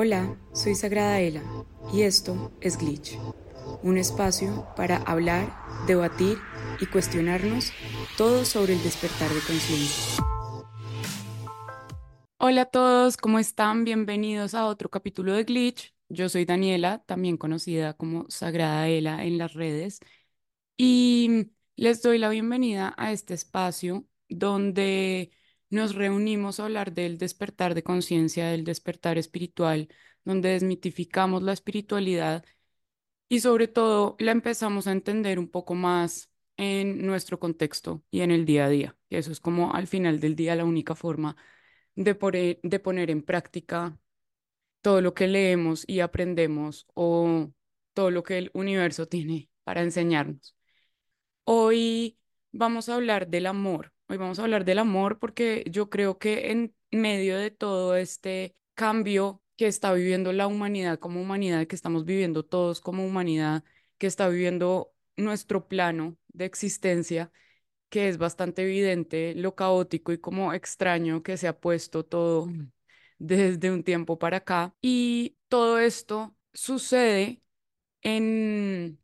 Hola, soy Sagrada Ela y esto es Glitch, un espacio para hablar, debatir y cuestionarnos todo sobre el despertar de conciencia. Hola a todos, ¿cómo están? Bienvenidos a otro capítulo de Glitch. Yo soy Daniela, también conocida como Sagrada Ela en las redes, y les doy la bienvenida a este espacio donde nos reunimos a hablar del despertar de conciencia, del despertar espiritual, donde desmitificamos la espiritualidad y sobre todo la empezamos a entender un poco más en nuestro contexto y en el día a día. Y eso es como al final del día la única forma de poner, de poner en práctica todo lo que leemos y aprendemos o todo lo que el universo tiene para enseñarnos. Hoy vamos a hablar del amor Hoy vamos a hablar del amor porque yo creo que en medio de todo este cambio que está viviendo la humanidad como humanidad, que estamos viviendo todos como humanidad, que está viviendo nuestro plano de existencia, que es bastante evidente lo caótico y como extraño que se ha puesto todo desde un tiempo para acá. Y todo esto sucede en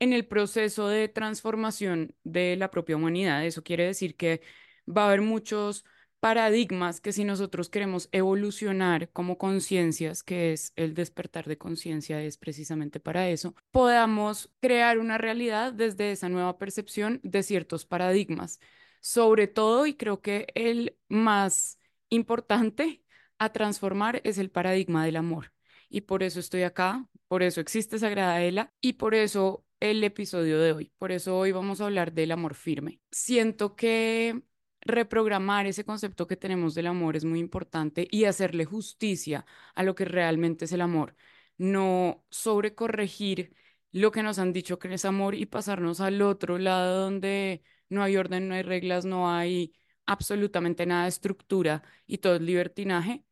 en el proceso de transformación de la propia humanidad. Eso quiere decir que va a haber muchos paradigmas que si nosotros queremos evolucionar como conciencias, que es el despertar de conciencia, es precisamente para eso, podamos crear una realidad desde esa nueva percepción de ciertos paradigmas. Sobre todo, y creo que el más importante a transformar es el paradigma del amor. Y por eso estoy acá, por eso existe Sagrada Ela y por eso el episodio de hoy. Por eso hoy vamos a hablar del amor firme. Siento que reprogramar ese concepto que tenemos del amor es muy importante y hacerle justicia a lo que realmente es el amor. No sobrecorregir lo que nos han dicho que es amor y pasarnos al otro lado donde no hay orden, no hay reglas, no hay absolutamente nada de estructura y todo es libertinaje.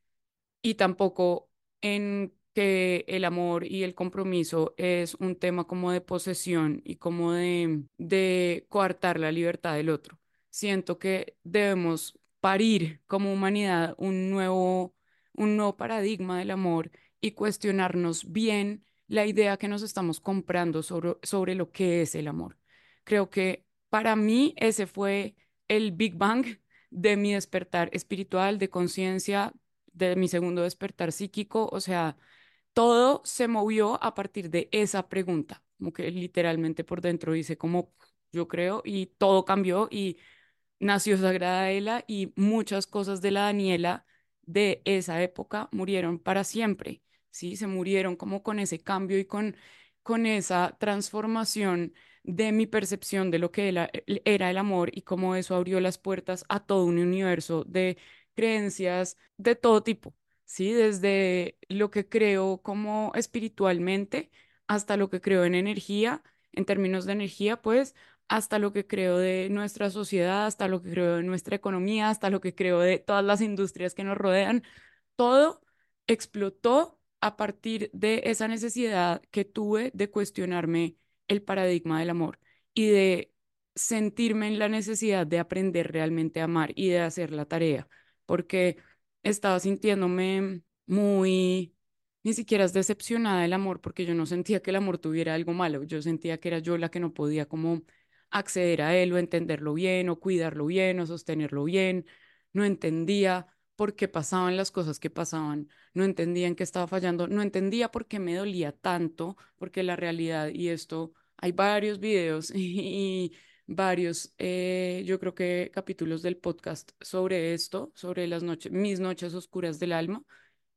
Y tampoco en que el amor y el compromiso es un tema como de posesión y como de, de coartar la libertad del otro. Siento que debemos parir como humanidad un nuevo, un nuevo paradigma del amor y cuestionarnos bien la idea que nos estamos comprando sobre, sobre lo que es el amor. Creo que para mí ese fue el Big Bang de mi despertar espiritual, de conciencia, de mi segundo despertar psíquico, o sea, todo se movió a partir de esa pregunta, como que literalmente por dentro dice como yo creo y todo cambió y nació Sagrada Ela y muchas cosas de la Daniela de esa época murieron para siempre, ¿sí? Se murieron como con ese cambio y con, con esa transformación de mi percepción de lo que era el amor y cómo eso abrió las puertas a todo un universo de creencias de todo tipo, ¿sí? Desde lo que creo como espiritualmente hasta lo que creo en energía, en términos de energía, pues, hasta lo que creo de nuestra sociedad, hasta lo que creo de nuestra economía, hasta lo que creo de todas las industrias que nos rodean, todo explotó a partir de esa necesidad que tuve de cuestionarme el paradigma del amor y de sentirme en la necesidad de aprender realmente a amar y de hacer la tarea, porque estaba sintiéndome muy, ni siquiera es decepcionada del amor, porque yo no sentía que el amor tuviera algo malo, yo sentía que era yo la que no podía como acceder a él o entenderlo bien o cuidarlo bien o sostenerlo bien, no entendía por qué pasaban las cosas que pasaban, no entendía en qué estaba fallando, no entendía por qué me dolía tanto, porque la realidad y esto, hay varios videos y, varios, eh, yo creo que capítulos del podcast sobre esto, sobre las noches, mis noches oscuras del alma.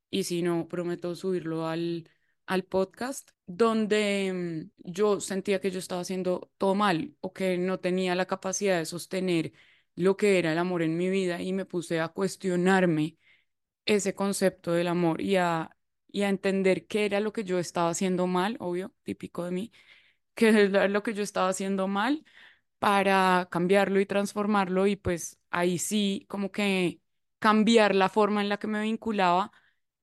Y si no, prometo subirlo al, al podcast, donde mm, yo sentía que yo estaba haciendo todo mal o que no tenía la capacidad de sostener lo que era el amor en mi vida y me puse a cuestionarme ese concepto del amor y a, y a entender qué era lo que yo estaba haciendo mal, obvio, típico de mí, qué era lo que yo estaba haciendo mal para cambiarlo y transformarlo y pues ahí sí como que cambiar la forma en la que me vinculaba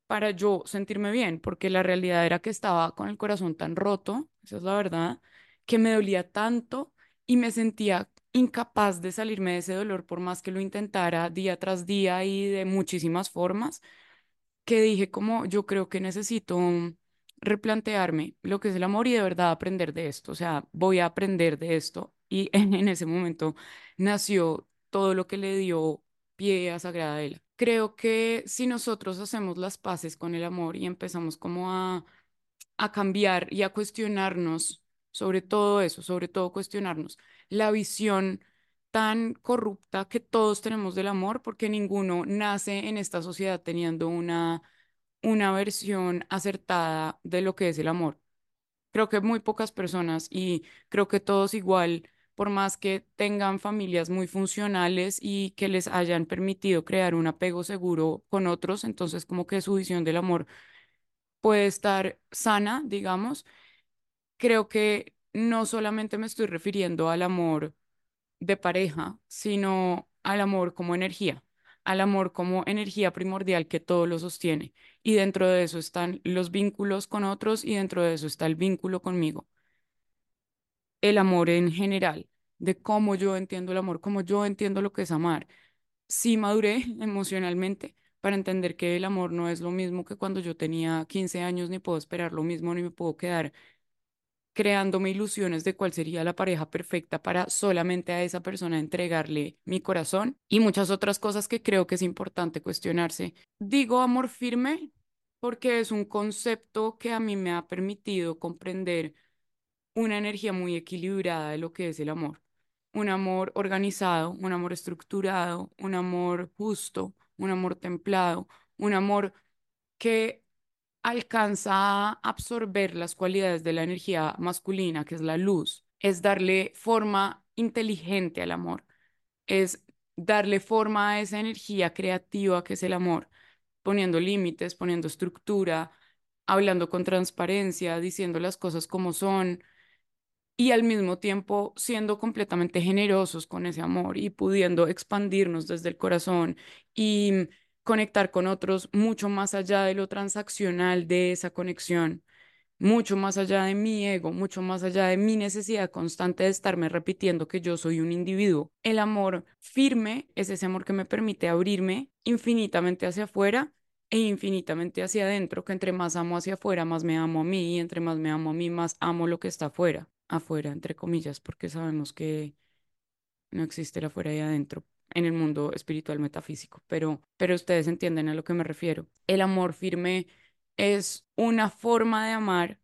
para yo sentirme bien, porque la realidad era que estaba con el corazón tan roto, esa es la verdad, que me dolía tanto y me sentía incapaz de salirme de ese dolor por más que lo intentara día tras día y de muchísimas formas, que dije como yo creo que necesito replantearme lo que es el amor y de verdad aprender de esto. O sea, voy a aprender de esto. Y en, ese momento nació todo lo que le dio pie a Sagrada Ela. Creo que si nosotros hacemos las paces con el amor y empezamos como a, a cambiar y a cuestionarnos sobre todo eso, sobre todo cuestionarnos la visión tan corrupta que todos tenemos del amor, porque ninguno nace en esta sociedad teniendo una, una versión acertada de lo que es el amor. Creo que muy pocas personas y creo que todos igual, por más que tengan familias muy funcionales y que les hayan permitido crear un apego seguro con otros, entonces como que su visión del amor puede estar sana, digamos. Creo que no solamente me estoy refiriendo al amor de pareja, sino al amor como energía, al amor como energía primordial que todo lo sostiene. Y dentro de eso están los vínculos con otros y dentro de eso está el vínculo conmigo. El amor en general, de cómo yo entiendo el amor, cómo yo entiendo lo que es amar. Sí maduré emocionalmente para entender que el amor no es lo mismo que cuando yo tenía 15 años, ni puedo esperar lo mismo, ni me puedo quedar creándome ilusiones de cuál sería la pareja perfecta para solamente a esa persona entregarle mi corazón y muchas otras cosas que creo que es importante cuestionarse. Digo amor firme porque es un concepto que a mí me ha permitido comprender una energía muy equilibrada de lo que es el amor. Un amor organizado, un amor estructurado, un amor justo, un amor templado, un amor que alcanza a absorber las cualidades de la energía masculina, que es la luz, es darle forma inteligente al amor, es darle forma a esa energía creativa que es el amor, poniendo límites, poniendo estructura, hablando con transparencia, diciendo las cosas como son y al mismo tiempo siendo completamente generosos con ese amor y pudiendo expandirnos desde el corazón y conectar con otros mucho más allá de lo transaccional de esa conexión, mucho más allá de mi ego, mucho más allá de mi necesidad constante de estarme repitiendo que yo soy un individuo. El amor firme es ese amor que me permite abrirme infinitamente hacia afuera e infinitamente hacia adentro, que entre más amo hacia afuera, más me amo a mí, y entre más me amo a mí, más amo lo que está afuera, afuera, entre comillas, porque sabemos que no existe el afuera y adentro en el mundo espiritual metafísico, pero, pero ustedes entienden a lo que me refiero. El amor firme es una forma de amar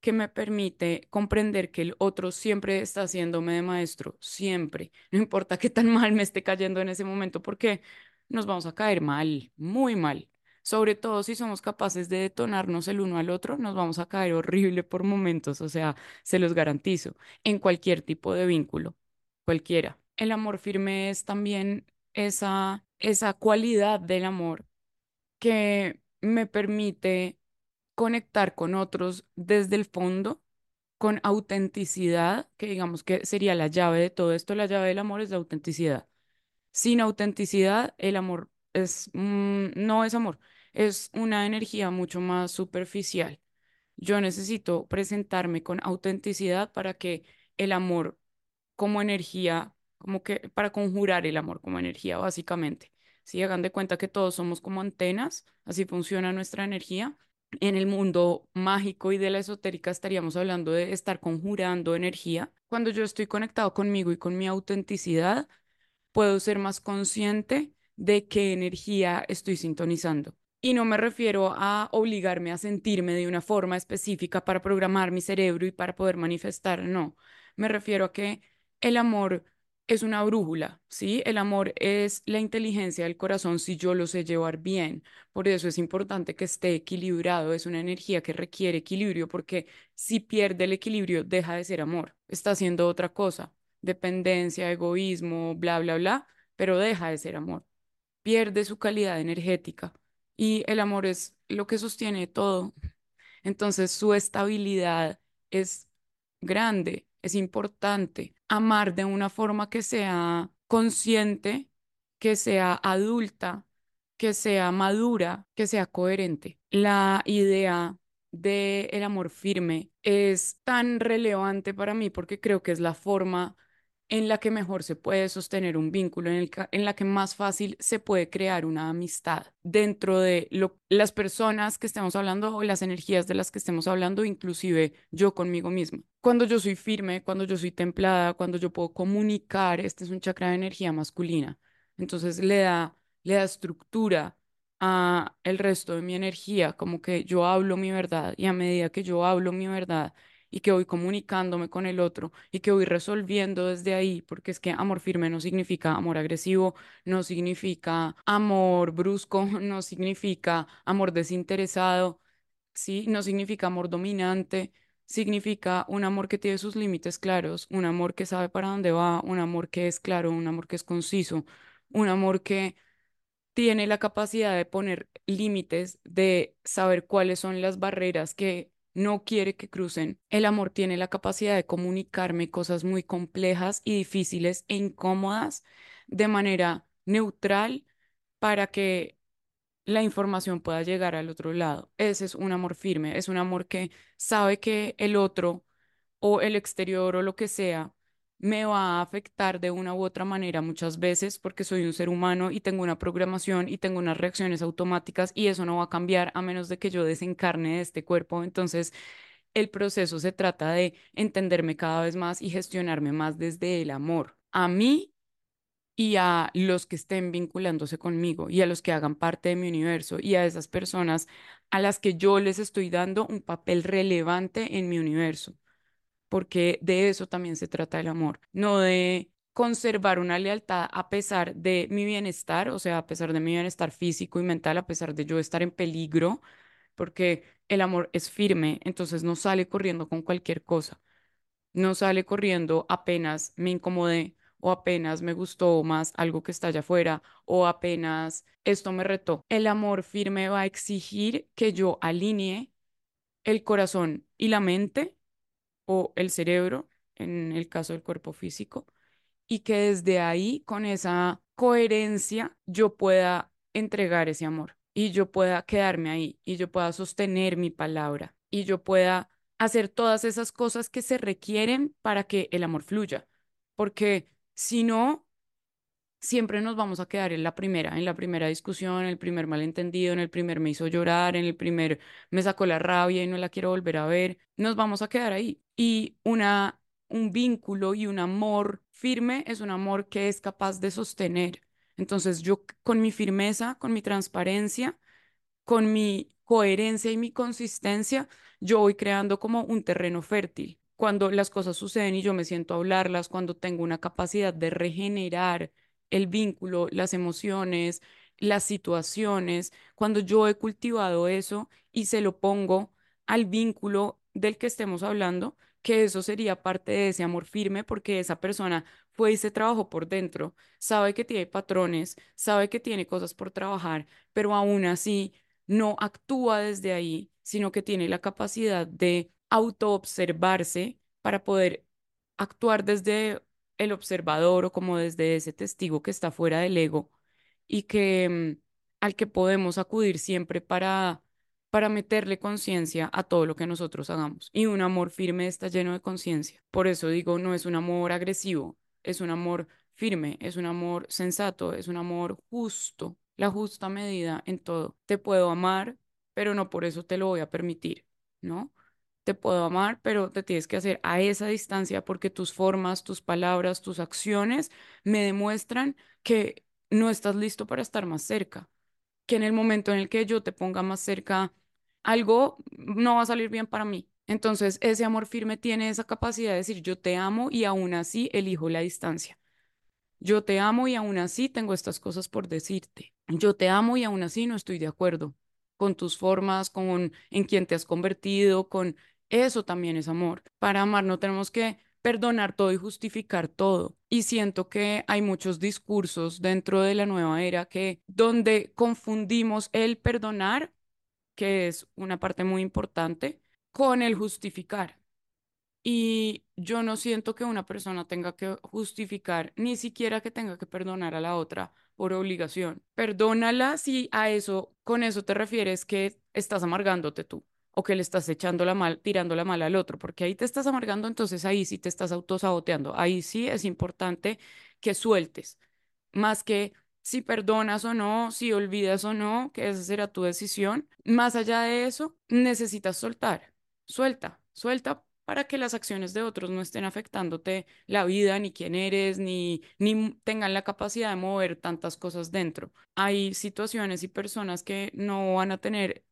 que me permite comprender que el otro siempre está haciéndome de maestro, siempre, no importa qué tan mal me esté cayendo en ese momento, porque nos vamos a caer mal, muy mal. Sobre todo si somos capaces de detonarnos el uno al otro, nos vamos a caer horrible por momentos, o sea, se los garantizo, en cualquier tipo de vínculo, cualquiera el amor firme es también esa, esa cualidad del amor que me permite conectar con otros desde el fondo, con autenticidad, que digamos que sería la llave de todo esto. La llave del amor es la autenticidad. Sin autenticidad, el amor es, mm, no es amor, es una energía mucho más superficial. Yo necesito presentarme con autenticidad para que el amor como energía como que para conjurar el amor como energía, básicamente. Si hagan de cuenta que todos somos como antenas, así funciona nuestra energía. En el mundo mágico y de la esotérica estaríamos hablando de estar conjurando energía. Cuando yo estoy conectado conmigo y con mi autenticidad, puedo ser más consciente de qué energía estoy sintonizando. Y no me refiero a obligarme a sentirme de una forma específica para programar mi cerebro y para poder manifestar, no. Me refiero a que el amor es una brújula, ¿sí? El amor es la inteligencia del corazón si yo lo sé llevar bien. Por eso es importante que esté equilibrado. Es una energía que requiere equilibrio porque si pierde el equilibrio, deja de ser amor. Está haciendo otra cosa. Dependencia, egoísmo, bla, bla, bla, pero deja de ser amor. Pierde su calidad energética. Y el amor es lo que sostiene todo. Entonces su estabilidad es grande, es importante amar de una forma que sea consciente, que sea adulta, que sea madura, que sea coherente. La idea del el amor firme es tan relevante para mí porque creo que es la forma en la que mejor se puede sostener un vínculo, en, el en la que más fácil se puede crear una amistad dentro de las personas que estemos hablando o las energías de las que estemos hablando, inclusive yo conmigo misma. Cuando yo soy firme, cuando yo soy templada, cuando yo puedo comunicar, este es un chakra de energía masculina. Entonces le da, le da estructura a el resto de mi energía, como que yo hablo mi verdad y a medida que yo hablo mi verdad y que voy comunicándome con el otro y que voy resolviendo desde ahí, porque es que amor firme no significa amor agresivo, no significa amor brusco, no significa amor desinteresado, ¿sí? No significa amor dominante, significa un amor que tiene sus límites claros, un amor que sabe para dónde va, un amor que es claro, un amor que es conciso, un amor que tiene la capacidad de poner límites, de saber cuáles son las barreras que no quiere que crucen. El amor tiene la capacidad de comunicarme cosas muy complejas y difíciles e incómodas de manera neutral para que la información pueda llegar al otro lado. Ese es un amor firme, es un amor que sabe que el otro o el exterior o lo que sea me va a afectar de una u otra manera muchas veces porque soy un ser humano y tengo una programación y tengo unas reacciones automáticas y eso no va a cambiar a menos de que yo desencarne de este cuerpo. Entonces, el proceso se trata de entenderme cada vez más y gestionarme más desde el amor a mí y a los que estén vinculándose conmigo y a los que hagan parte de mi universo y a esas personas a las que yo les estoy dando un papel relevante en mi universo porque de eso también se trata el amor, no de conservar una lealtad a pesar de mi bienestar, o sea, a pesar de mi bienestar físico y mental, a pesar de yo estar en peligro, porque el amor es firme, entonces no sale corriendo con cualquier cosa, no sale corriendo apenas me incomodé o apenas me gustó más algo que está allá afuera o apenas esto me retó. El amor firme va a exigir que yo alinee el corazón y la mente el cerebro, en el caso del cuerpo físico, y que desde ahí, con esa coherencia, yo pueda entregar ese amor y yo pueda quedarme ahí y yo pueda sostener mi palabra y yo pueda hacer todas esas cosas que se requieren para que el amor fluya. Porque si no, siempre nos vamos a quedar en la primera, en la primera discusión, en el primer malentendido, en el primer me hizo llorar, en el primer me sacó la rabia y no la quiero volver a ver. Nos vamos a quedar ahí. Y una, un vínculo y un amor firme es un amor que es capaz de sostener. Entonces yo con mi firmeza, con mi transparencia, con mi coherencia y mi consistencia, yo voy creando como un terreno fértil. Cuando las cosas suceden y yo me siento a hablarlas, cuando tengo una capacidad de regenerar el vínculo, las emociones, las situaciones, cuando yo he cultivado eso y se lo pongo al vínculo del que estemos hablando, que eso sería parte de ese amor firme porque esa persona fue y se trabajó por dentro, sabe que tiene patrones, sabe que tiene cosas por trabajar, pero aún así no actúa desde ahí, sino que tiene la capacidad de autoobservarse para poder actuar desde el observador o como desde ese testigo que está fuera del ego y que mm, al que podemos acudir siempre para para meterle conciencia a todo lo que nosotros hagamos. Y un amor firme está lleno de conciencia. Por eso digo, no es un amor agresivo, es un amor firme, es un amor sensato, es un amor justo, la justa medida en todo. Te puedo amar, pero no por eso te lo voy a permitir, ¿no? Te puedo amar, pero te tienes que hacer a esa distancia porque tus formas, tus palabras, tus acciones me demuestran que no estás listo para estar más cerca, que en el momento en el que yo te ponga más cerca, algo no va a salir bien para mí. Entonces, ese amor firme tiene esa capacidad de decir yo te amo y aún así elijo la distancia. Yo te amo y aún así tengo estas cosas por decirte. Yo te amo y aún así no estoy de acuerdo con tus formas, con en quién te has convertido, con eso también es amor. Para amar no tenemos que perdonar todo y justificar todo. Y siento que hay muchos discursos dentro de la nueva era que donde confundimos el perdonar, que es una parte muy importante, con el justificar. Y yo no siento que una persona tenga que justificar, ni siquiera que tenga que perdonar a la otra por obligación. Perdónala si a eso, con eso te refieres que estás amargándote tú o que le estás echando la mal, tirando la mala al otro, porque ahí te estás amargando, entonces ahí sí te estás autosaboteando. Ahí sí es importante que sueltes, más que si perdonas o no, si olvidas o no, que esa será tu decisión. Más allá de eso, necesitas soltar. Suelta, suelta para que las acciones de otros no estén afectándote la vida, ni quién eres, ni, ni tengan la capacidad de mover tantas cosas dentro. Hay situaciones y personas que no van a tener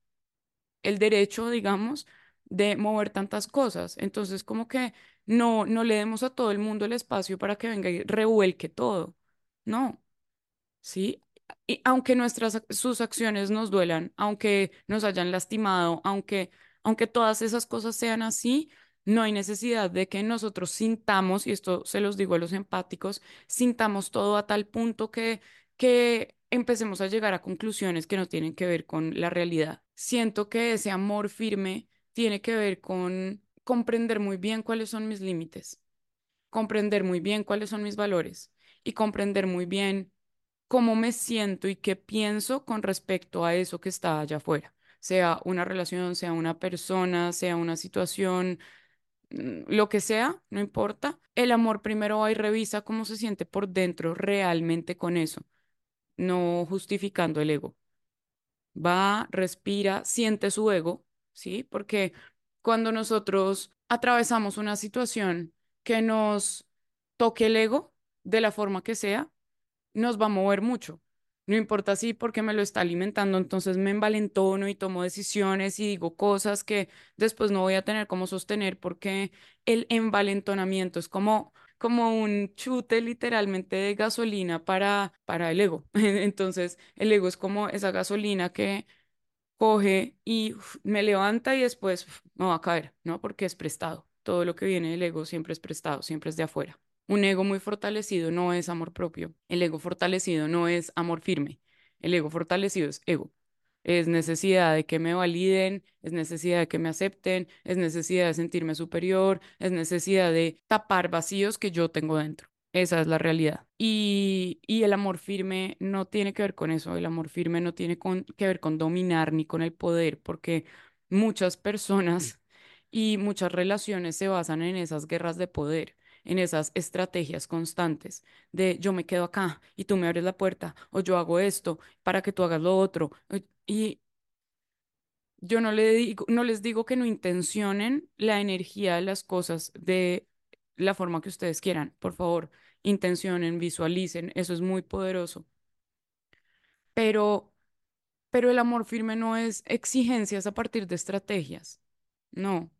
el derecho, digamos, de mover tantas cosas. Entonces, como que no, no le demos a todo el mundo el espacio para que venga y revuelque todo. No, ¿sí? Y aunque nuestras, sus acciones nos duelan, aunque nos hayan lastimado, aunque, aunque todas esas cosas sean así, no hay necesidad de que nosotros sintamos, y esto se los digo a los empáticos, sintamos todo a tal punto que, que empecemos a llegar a conclusiones que no tienen que ver con la realidad. Siento que ese amor firme tiene que ver con comprender muy bien cuáles son mis límites, comprender muy bien cuáles son mis valores y comprender muy bien cómo me siento y qué pienso con respecto a eso que está allá afuera, sea una relación, sea una persona, sea una situación, mm, lo que sea, no importa. El amor primero va y revisa cómo se siente por dentro realmente con eso, no justificando el ego. Va, respira, siente su ego, ¿sí? Porque cuando nosotros atravesamos una situación que nos toque el ego, de la forma que sea, nos va a mover mucho. No importa si porque me lo está alimentando, entonces me envalentono y tomo decisiones y digo cosas que después no voy a tener cómo sostener porque el envalentonamiento es como, como un chute literalmente de gasolina para, para el ego. Entonces el ego es como esa gasolina que coge y me levanta y después uf, me va a caer, ¿no? Porque es prestado. Todo lo que viene del ego siempre es prestado, siempre es de afuera. Un ego muy fortalecido no es amor propio. El ego fortalecido no es amor firme. El ego fortalecido es ego. Es necesidad de que me validen, es necesidad de que me acepten, es necesidad de sentirme superior, es necesidad de tapar vacíos que yo tengo dentro. Esa es la realidad. Y, y el amor firme no tiene que ver con eso. El amor firme no tiene con- que ver con dominar ni con el poder, porque muchas personas y muchas relaciones se basan en esas guerras de poder en esas estrategias constantes de yo me quedo acá y tú me abres la puerta o yo hago esto para que tú hagas lo otro. Y yo no le digo, no les digo que no intencionen la energía de las cosas de la forma que ustedes quieran. Por favor, intencionen, visualicen, eso es muy poderoso. Pero, pero el amor firme no es exigencias a partir de estrategias. No.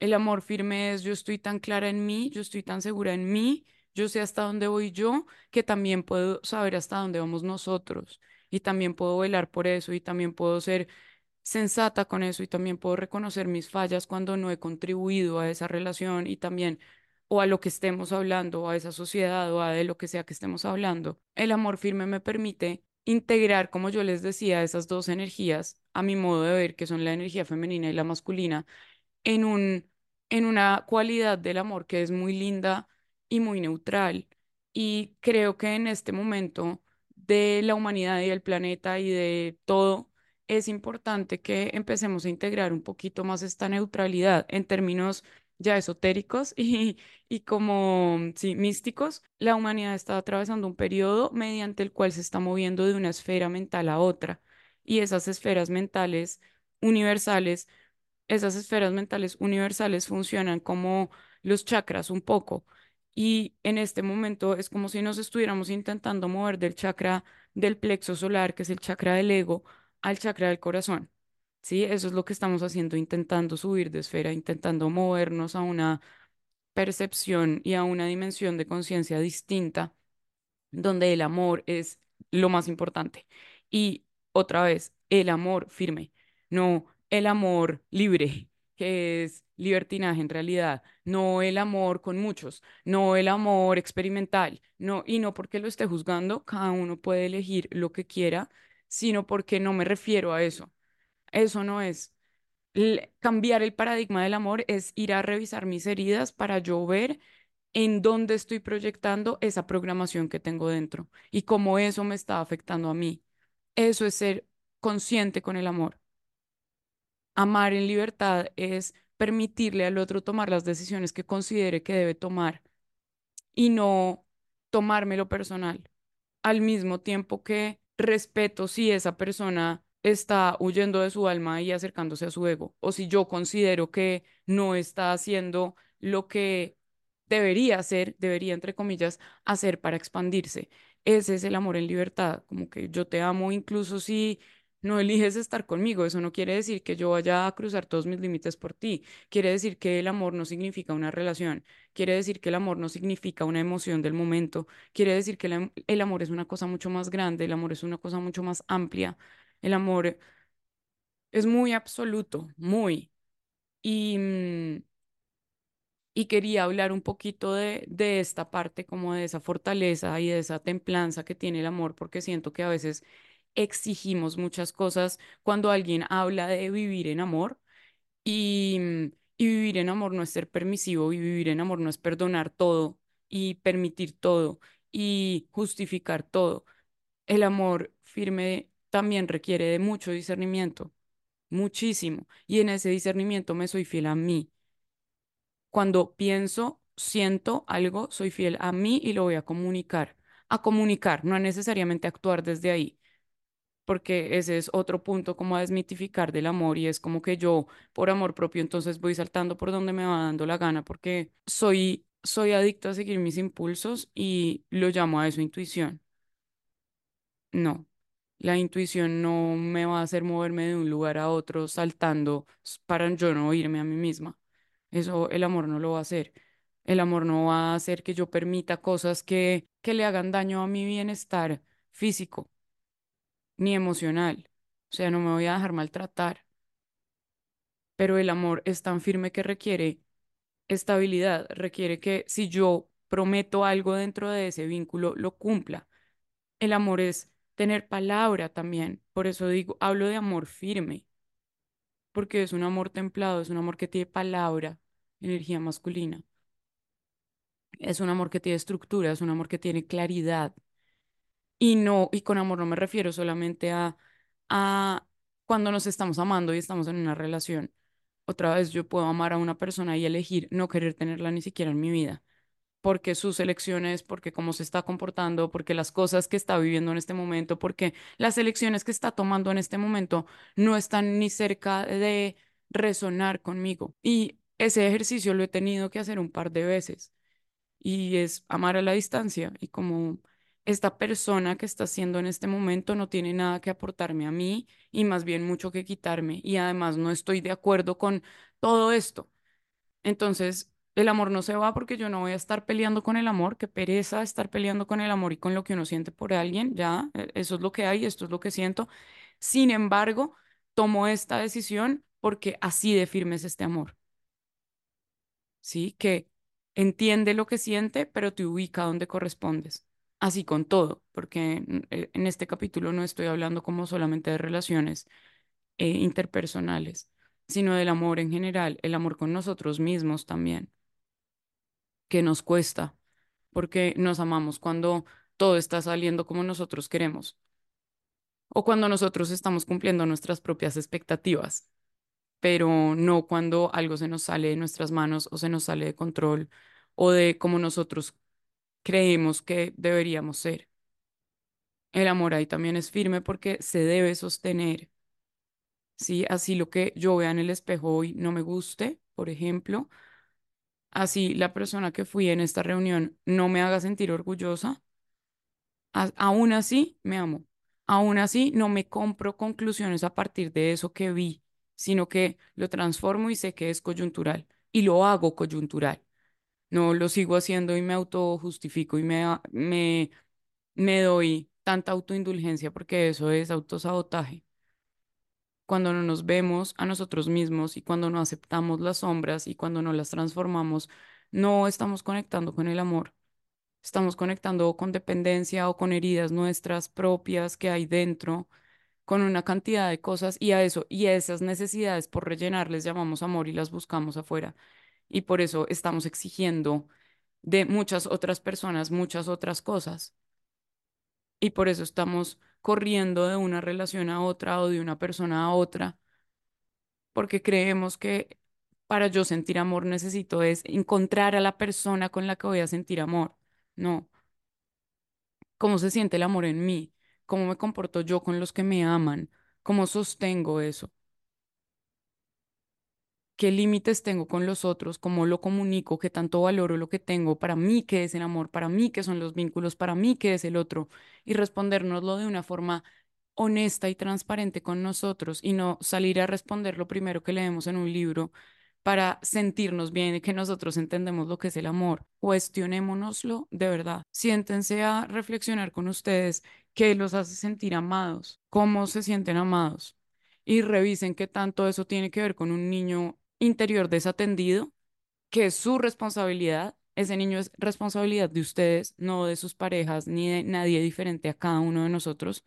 El amor firme es yo estoy tan clara en mí, yo estoy tan segura en mí, yo sé hasta dónde voy yo, que también puedo saber hasta dónde vamos nosotros y también puedo velar por eso y también puedo ser sensata con eso y también puedo reconocer mis fallas cuando no he contribuido a esa relación y también o a lo que estemos hablando, o a esa sociedad o a de lo que sea que estemos hablando. El amor firme me permite integrar, como yo les decía, esas dos energías a mi modo de ver, que son la energía femenina y la masculina en un, en una cualidad del amor que es muy linda y muy neutral. Y creo que en este momento de la humanidad y del planeta y de todo, es importante que empecemos a integrar un poquito más esta neutralidad en términos ya esotéricos y, y como, sí, místicos. La humanidad está atravesando un periodo mediante el cual se está moviendo de una esfera mental a otra. Y esas esferas mentales universales esas esferas mentales universales funcionan como los chakras un poco. Y en este momento es como si nos estuviéramos intentando mover del chakra del plexo solar, que es el chakra del ego, al chakra del corazón. Sí, eso es lo que estamos haciendo, intentando subir de esfera, intentando movernos a una percepción y a una dimensión de conciencia distinta donde el amor es lo más importante. Y otra vez, el amor firme, no el amor libre, que es libertinaje en realidad, no el amor con muchos, no el amor experimental, no, y no porque lo esté juzgando, cada uno puede elegir lo que quiera, sino porque no me refiero a eso. Eso no es. Cambiar el paradigma del amor es ir a revisar mis heridas para yo ver en dónde estoy proyectando esa programación que tengo dentro y cómo eso me está afectando a mí. Eso es ser consciente con el amor. Amar en libertad es permitirle al otro tomar las decisiones que considere que debe tomar y no tomármelo personal. Al mismo tiempo que respeto si esa persona está huyendo de su alma y acercándose a su ego, o si yo considero que no está haciendo lo que debería hacer, debería, entre comillas, hacer para expandirse. Ese es el amor en libertad, como que yo te amo incluso si no eliges estar conmigo. Eso no quiere decir que yo vaya a cruzar todos mis límites por ti. Quiere decir que el amor no significa una relación. Quiere decir que el amor no significa una emoción del momento. Quiere decir que el, amor es una cosa mucho más grande, el amor es una cosa mucho más amplia. El amor es muy absoluto, muy. Y, mm, y quería hablar un poquito de, de esta parte, como de esa fortaleza y de esa templanza que tiene el amor, porque siento que a veces exigimos muchas cosas cuando alguien habla de vivir en amor y, mm, y vivir en amor no es ser permisivo y vivir en amor no es perdonar todo y permitir todo y justificar todo. El amor firme también requiere de mucho discernimiento, muchísimo, y en ese discernimiento me soy fiel a mí cuando pienso, siento algo, soy fiel a mí y lo voy a comunicar. A comunicar, no necesariamente actuar desde ahí, porque ese es otro punto como a desmitificar del amor y es como que yo, por amor propio, entonces voy saltando por donde me va dando la gana porque soy, soy adicto a seguir mis impulsos y lo llamo a eso intuición. No, la intuición no me va a hacer moverme de un lugar a otro saltando para yo no oírme a mí misma. Eso el amor no lo va a hacer. El amor no va a hacer que yo permita cosas que, que le hagan daño a mi bienestar físico ni emocional. O sea, no me voy a dejar maltratar. Pero el amor es tan firme que requiere estabilidad, requiere que si yo prometo algo dentro de ese vínculo, lo cumpla. El amor es tener palabra también. Por eso digo, hablo de amor firme, porque es un amor templado, es un amor que tiene palabra, energía masculina. Es un amor que tiene estructura, es un amor que tiene claridad. Y no, y con amor no me refiero solamente a, a cuando nos estamos amando y estamos en una relación. Otra vez yo puedo amar a una persona y elegir no querer tenerla ni siquiera en mi vida porque sus elecciones, porque cómo se está comportando, porque las cosas que está viviendo en este momento, porque las elecciones que está tomando en este momento no están ni cerca de resonar conmigo. Y ese ejercicio lo he tenido que hacer un par de veces y es amar a la distancia y como esta persona que está haciendo en este momento no tiene nada que aportarme a mí y más bien mucho que quitarme y además no estoy de acuerdo con todo esto. Entonces, el amor no se va porque yo no voy a estar peleando con el amor, qué pereza estar peleando con el amor y con lo que uno siente por alguien, ya, e- eso es lo que hay, esto es lo que siento. Sin embargo, tomo esta decisión porque así de firme es este amor, ¿sí? Que entiende lo que siente, pero te ubica donde correspondes. Así con todo, porque eh, en este capítulo no estoy hablando como solamente de relaciones eh, interpersonales, sino del amor en general, el amor con nosotros mismos también que nos cuesta, porque nos amamos cuando todo está saliendo como nosotros queremos o cuando nosotros estamos cumpliendo nuestras propias expectativas, pero no cuando algo se nos sale de nuestras manos o se nos sale de control o de como nosotros creemos que deberíamos ser. El amor ahí también es firme porque se debe sostener. Sí, así lo que yo vea en el espejo hoy no me guste, por ejemplo, así la persona que fui en esta reunión no me haga sentir orgullosa, a- aún así me amo. Aún así no me compro conclusiones a partir de eso que vi, sino que lo transformo y sé que es coyuntural y lo hago coyuntural. No lo sigo haciendo y me autojustifico y me, me, me doy tanta autoindulgencia porque eso es autosabotaje. Cuando no nos vemos a nosotros mismos y cuando no aceptamos las sombras y cuando no las transformamos, no estamos conectando con el amor. Estamos conectando con dependencia o con heridas nuestras propias que hay dentro, con una cantidad de cosas y a eso y a esas necesidades por rellenar les llamamos amor y las buscamos afuera. Y por eso estamos exigiendo de muchas otras personas muchas otras cosas. Y por eso estamos corriendo de una relación a otra o de una persona a otra porque creemos que para yo sentir amor necesito es encontrar a la persona con la que voy a sentir amor. No, ¿cómo se siente el amor en mí? ¿Cómo me comporto yo con los que me aman? ¿Cómo sostengo eso? Qué límites tengo con los otros, cómo lo comunico, qué tanto valoro lo que tengo, para mí qué es el amor, para mí qué son los vínculos, para mí qué es el otro, y respondérnoslo de una forma honesta y transparente con nosotros y no salir a responder lo primero que leemos en un libro para sentirnos bien y que nosotros entendemos lo que es el amor. Cuestionémonoslo de verdad. Siéntense a reflexionar con ustedes qué los hace sentir amados, cómo se sienten amados y revisen qué tanto eso tiene que ver con un niño interior desatendido, que es su responsabilidad. Ese niño es responsabilidad de ustedes, no de sus parejas ni de nadie diferente a cada uno de nosotros,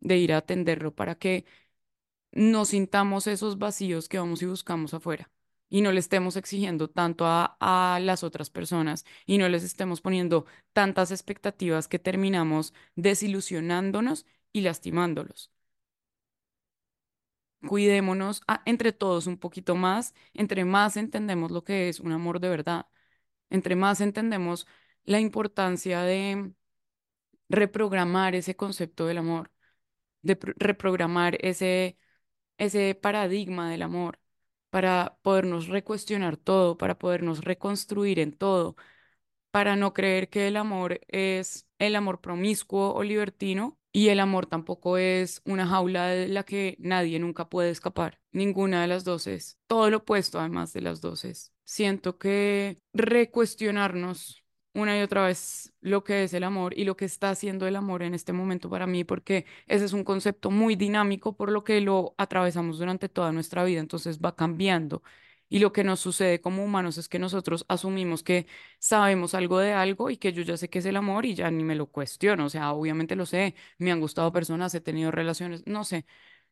de ir a atenderlo para que no sintamos esos vacíos que vamos y buscamos afuera y no le estemos exigiendo tanto a, a las otras personas y no les estemos poniendo tantas expectativas que terminamos desilusionándonos y lastimándolos cuidémonos entre todos un poquito más, entre más entendemos lo que es un amor de verdad, entre más entendemos la importancia de reprogramar ese concepto del amor, de reprogramar ese, ese paradigma del amor para podernos recuestionar todo, para podernos reconstruir en todo, para no creer que el amor es el amor promiscuo o libertino y el amor tampoco es una jaula de la que nadie nunca puede escapar. Ninguna de las dos es. Todo lo opuesto, además de las dos es. Siento que recuestionarnos una y otra vez lo que es el amor y lo que está haciendo el amor en este momento para mí, porque ese es un concepto muy dinámico por lo que lo atravesamos durante toda nuestra vida, entonces va cambiando. Y lo que nos sucede como humanos es que nosotros asumimos que sabemos algo de algo y que yo ya sé que es el amor y ya ni me lo cuestiono. O sea, obviamente lo sé, me han gustado personas, he tenido relaciones, no sé,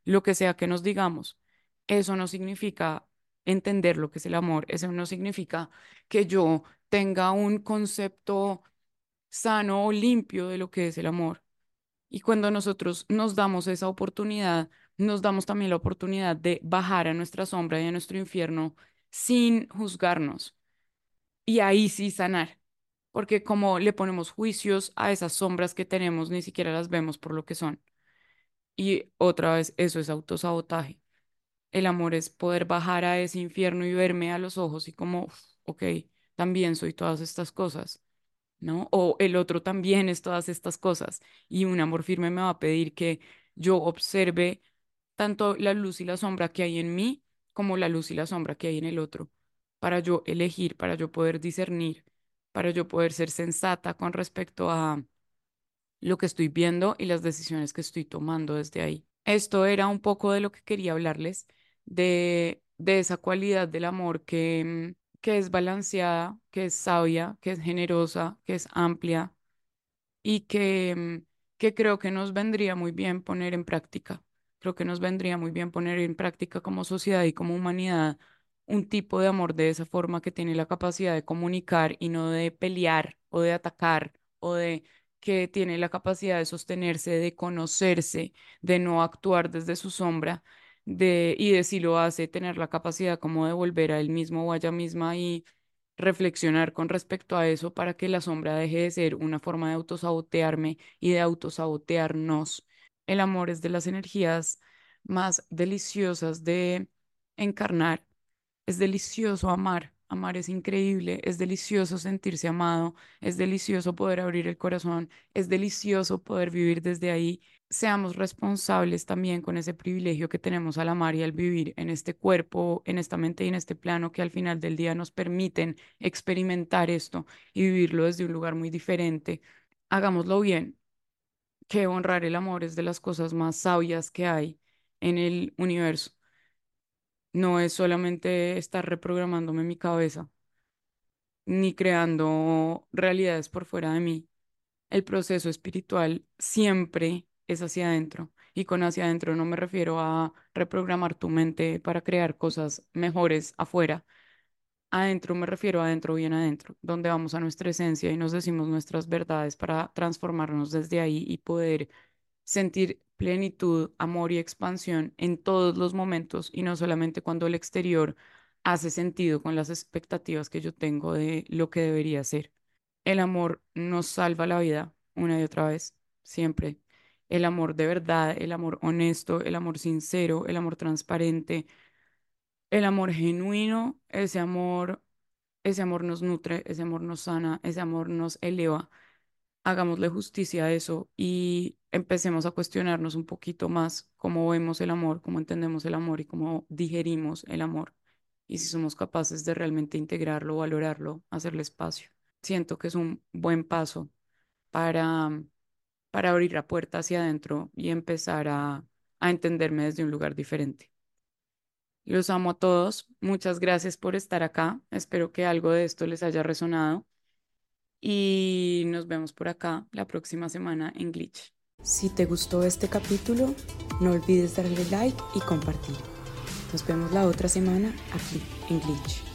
lo que sea que nos digamos. Eso no significa entender lo que es el amor. Eso no significa que yo tenga un concepto sano o limpio de lo que es el amor. Y cuando nosotros nos damos esa oportunidad, nos damos también la oportunidad de bajar a nuestra sombra y a nuestro infierno sin juzgarnos. Y ahí sí sanar. Porque como le ponemos juicios a esas sombras que tenemos, ni siquiera las vemos por lo que son. Y otra vez, eso es autosabotaje. El amor es poder bajar a ese infierno y verme a los ojos y como, ok, también soy todas estas cosas ¿no? O el otro también es todas estas cosas. Y un amor firme me va a pedir que yo observe tanto la luz y la sombra que hay en mí como la luz y la sombra que hay en el otro, para yo elegir, para yo poder discernir, para yo poder ser sensata con respecto a lo que estoy viendo y las decisiones que estoy tomando desde ahí. Esto era un poco de lo que quería hablarles, de, de esa cualidad del amor que, que es balanceada, que es sabia, que es generosa, que es amplia y que, que creo que nos vendría muy bien poner en práctica. Creo que nos vendría muy bien poner en práctica como sociedad y como humanidad un tipo de amor de esa forma que tiene la capacidad de comunicar y no de pelear o de atacar o de que tiene la capacidad de sostenerse, de conocerse, de no actuar desde su sombra de, y de si lo hace, tener la capacidad como de volver a él mismo o a ella misma y reflexionar con respecto a eso para que la sombra deje de ser una forma de autosabotearme y de autosabotearnos. El amor es de las energías más deliciosas de encarnar. Es delicioso amar. Amar es increíble, es delicioso sentirse amado, es delicioso poder abrir el corazón, es delicioso poder vivir desde ahí seamos responsables también con ese privilegio que tenemos al amar y al vivir en este cuerpo, en esta mente y en este plano que al final del día nos permiten experimentar esto y vivirlo desde un lugar muy diferente. Hagámoslo bien, que honrar el amor es de las cosas más sabias que hay en el universo. No es solamente estar reprogramándome mi cabeza, ni creando realidades por fuera de mí. El proceso espiritual siempre es hacia adentro. Y con hacia adentro no me refiero a reprogramar tu mente para crear cosas mejores afuera. Adentro me refiero a adentro, bien adentro, donde vamos a nuestra esencia y nos decimos nuestras verdades para transformarnos desde ahí y poder sentir plenitud, amor y expansión en todos los momentos y no solamente cuando el exterior hace sentido con las expectativas que yo tengo de lo que debería ser. El amor nos salva la vida una y otra vez, siempre. El amor de verdad, el amor honesto, el amor sincero, el amor transparente, el amor genuino, ese amor, ese amor nos nutre, ese amor nos sana, ese amor nos eleva. Hagámosle justicia a eso y empecemos a cuestionarnos un poquito más cómo vemos el amor, cómo entendemos el amor y cómo digerimos el amor. Y si somos capaces de realmente integrarlo, valorarlo, hacerle espacio. Siento que es un buen paso para, para abrir la puerta hacia adentro y empezar a, a entenderme desde un lugar diferente. Los amo a todos. Muchas gracias por estar acá. Espero que algo de esto les haya resonado. Y nos vemos por acá la próxima semana en Glitch. Si te gustó este capítulo, no olvides darle like y compartir. Nos vemos la otra semana aquí en Glitch.